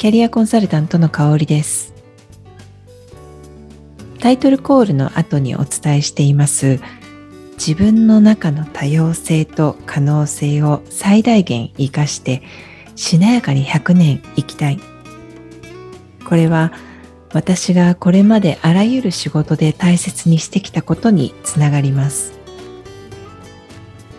キャリアコンサルタントの香りです。タイトルコールの後にお伝えしています。自分の中の多様性と可能性を最大限生かしてしなやかに100年生きたい。これは私がこれまであらゆる仕事で大切にしてきたことにつながります。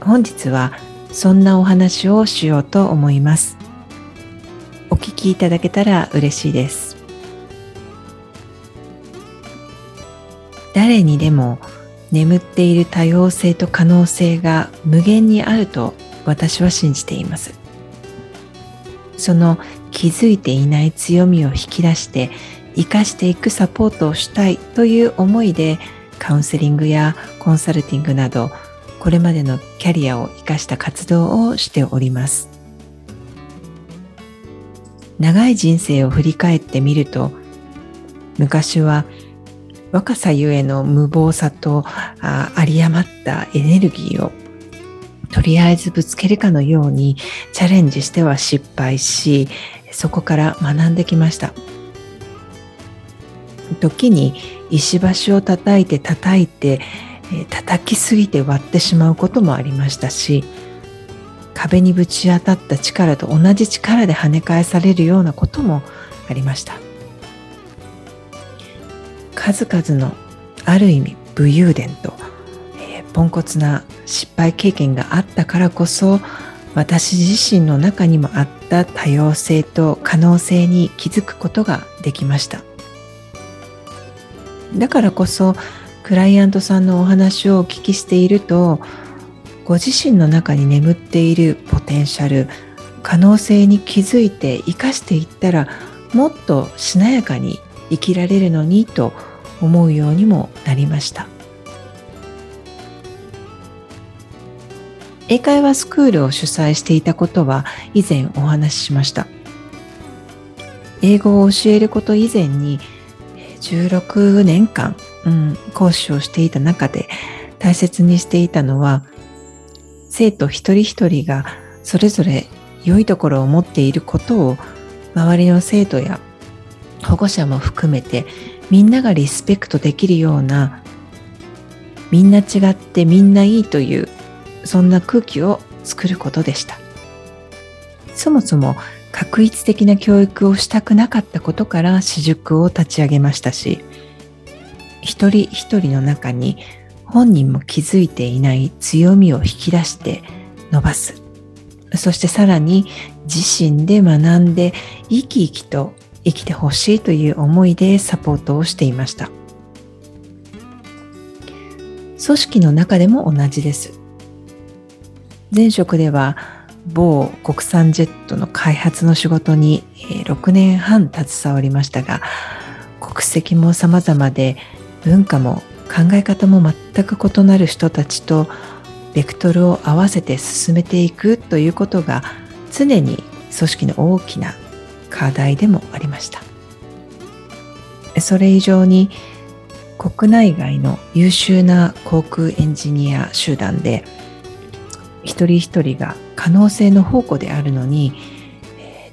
本日はそんなお話をしようと思います。お聞きいただけたら嬉しいです。誰にでも眠っている多様性と可能性が無限にあると私は信じています。その気づいていない強みを引き出して生かしていくサポートをしたいという思いでカウンセリングやコンサルティングなどこれまでのキャリアを生かした活動をしております。長い人生を振り返ってみると昔は若さゆえの無謀さとあ有り余ったエネルギーをとりあえずぶつけるかのようにチャレンジしては失敗しそこから学んできました。時に石橋を叩いて叩いて叩きすぎて割ってしまうこともありましたし壁にぶち当たった力と同じ力で跳ね返されるようなこともありました。数々のある意味武勇伝と、えー、ポンコツな失敗経験があったからこそ私自身の中にもあった多様性と可能性に気づくことができました。だからこそクライアントさんのお話をお聞きしているとご自身の中に眠っているポテンシャル可能性に気づいて生かしていったらもっとしなやかに生きられるのにと思うようにもなりました。英会話スクールを主催していたことは以前お話ししました。英語を教えること以前に16年間、うん、講師をしていた中で大切にしていたのは生徒一人一人がそれぞれ良いところを持っていることを周りの生徒や保護者も含めてみんながリスペクトできるようなみんな違ってみんないいというそんな空気を作ることでした。そもそも確一的な教育をしたくなかったことから私塾を立ち上げましたし一人一人の中に本人も気づいていない強みを引き出して伸ばす。そしてさらに自身で学んで生き生きと生きてほしいという思いでサポートをしていました。組織の中でも同じです。前職では某国産ジェットの開発の仕事に6年半携わりましたが国籍も様々で文化も考え方も全く異なる人たちとベクトルを合わせて進めていくということが常に組織の大きな課題でもありました。それ以上に国内外の優秀な航空エンジニア集団で一人一人が可能性の宝庫であるのに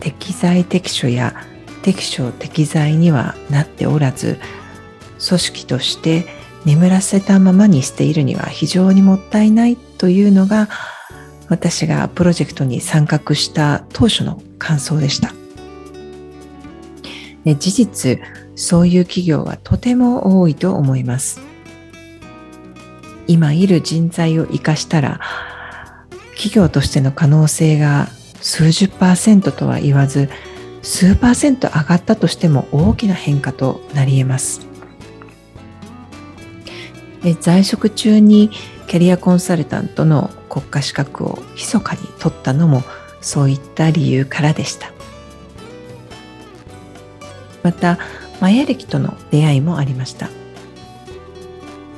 適材適所や適所適材にはなっておらず組織として眠らせたままにしているには非常にもったいないというのが私がプロジェクトに参画した当初の感想でした。事実、そういう企業はとても多いと思います。今いる人材を生かしたら、企業としての可能性が数十パーセントとは言わず、数パーセント上がったとしても大きな変化となり得ます。在職中にキャリアコンサルタントの国家資格を密かに取ったのもそういった理由からでした。またマヤ歴との出会いもありました。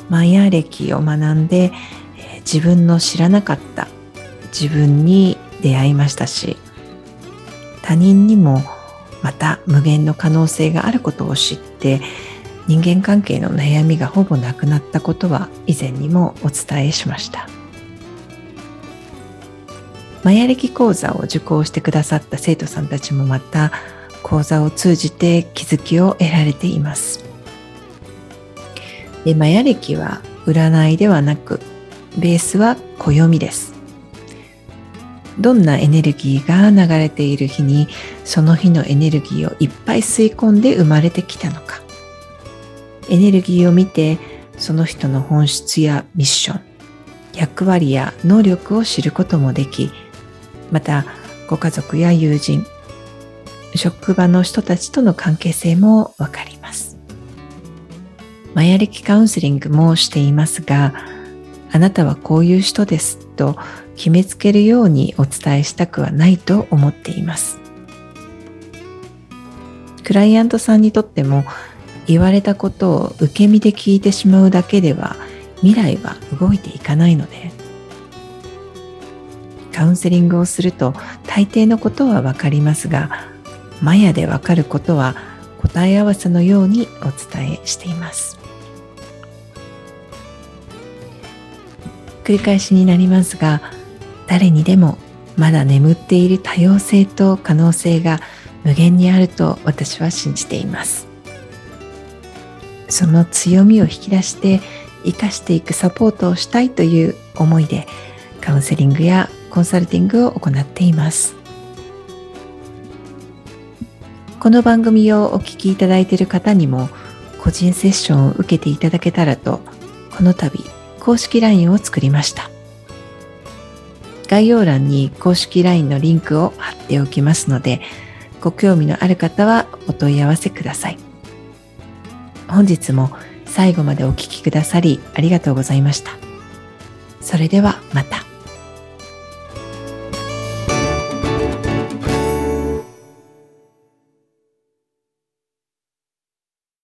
マヤ歴を学んで、自分の知らなかった自分に出会いましたし他人にもまた無限の可能性があることを知って人間関係の悩みがほぼなくなったことは以前にもお伝えしました。マヤ歴講座を受講してくださった生徒さんたちもまた講座を通じて気づきを得られています。でマヤ歴は占いではなくベースは暦です。どんなエネルギーが流れている日にその日のエネルギーをいっぱい吸い込んで生まれてきたのか。エネルギーを見てその人の本質やミッション役割や能力を知ることもできまたご家族や友人職場の人たちとの関係性もわかります。マヤ歴カウンセリングもしていますがあなたはこういう人ですと決めつけるようにお伝えしたくはないと思っています。クライアントさんにとっても言われたことを受け身で聞いてしまうだけでは未来は動いていかないのでカウンセリングをすると大抵のことは分かりますがマヤで分かることは答え合わせのようにお伝えしています。繰り返しになりますが誰にでもまだ眠っている多様性と可能性が無限にあると私は信じています。その強みを引き出して生かしていくサポートをしたいという思いでカウンセリングやコンサルティングを行っています。この番組をお聞きいただいている方にも個人セッションを受けていただけたらとこの度公式 LINE を作りました。概要欄に公式 LINE のリンクを貼っておきますのでご興味のある方はお問い合わせください。本日も最後までお聴きくださりありがとうございましたそれではまた。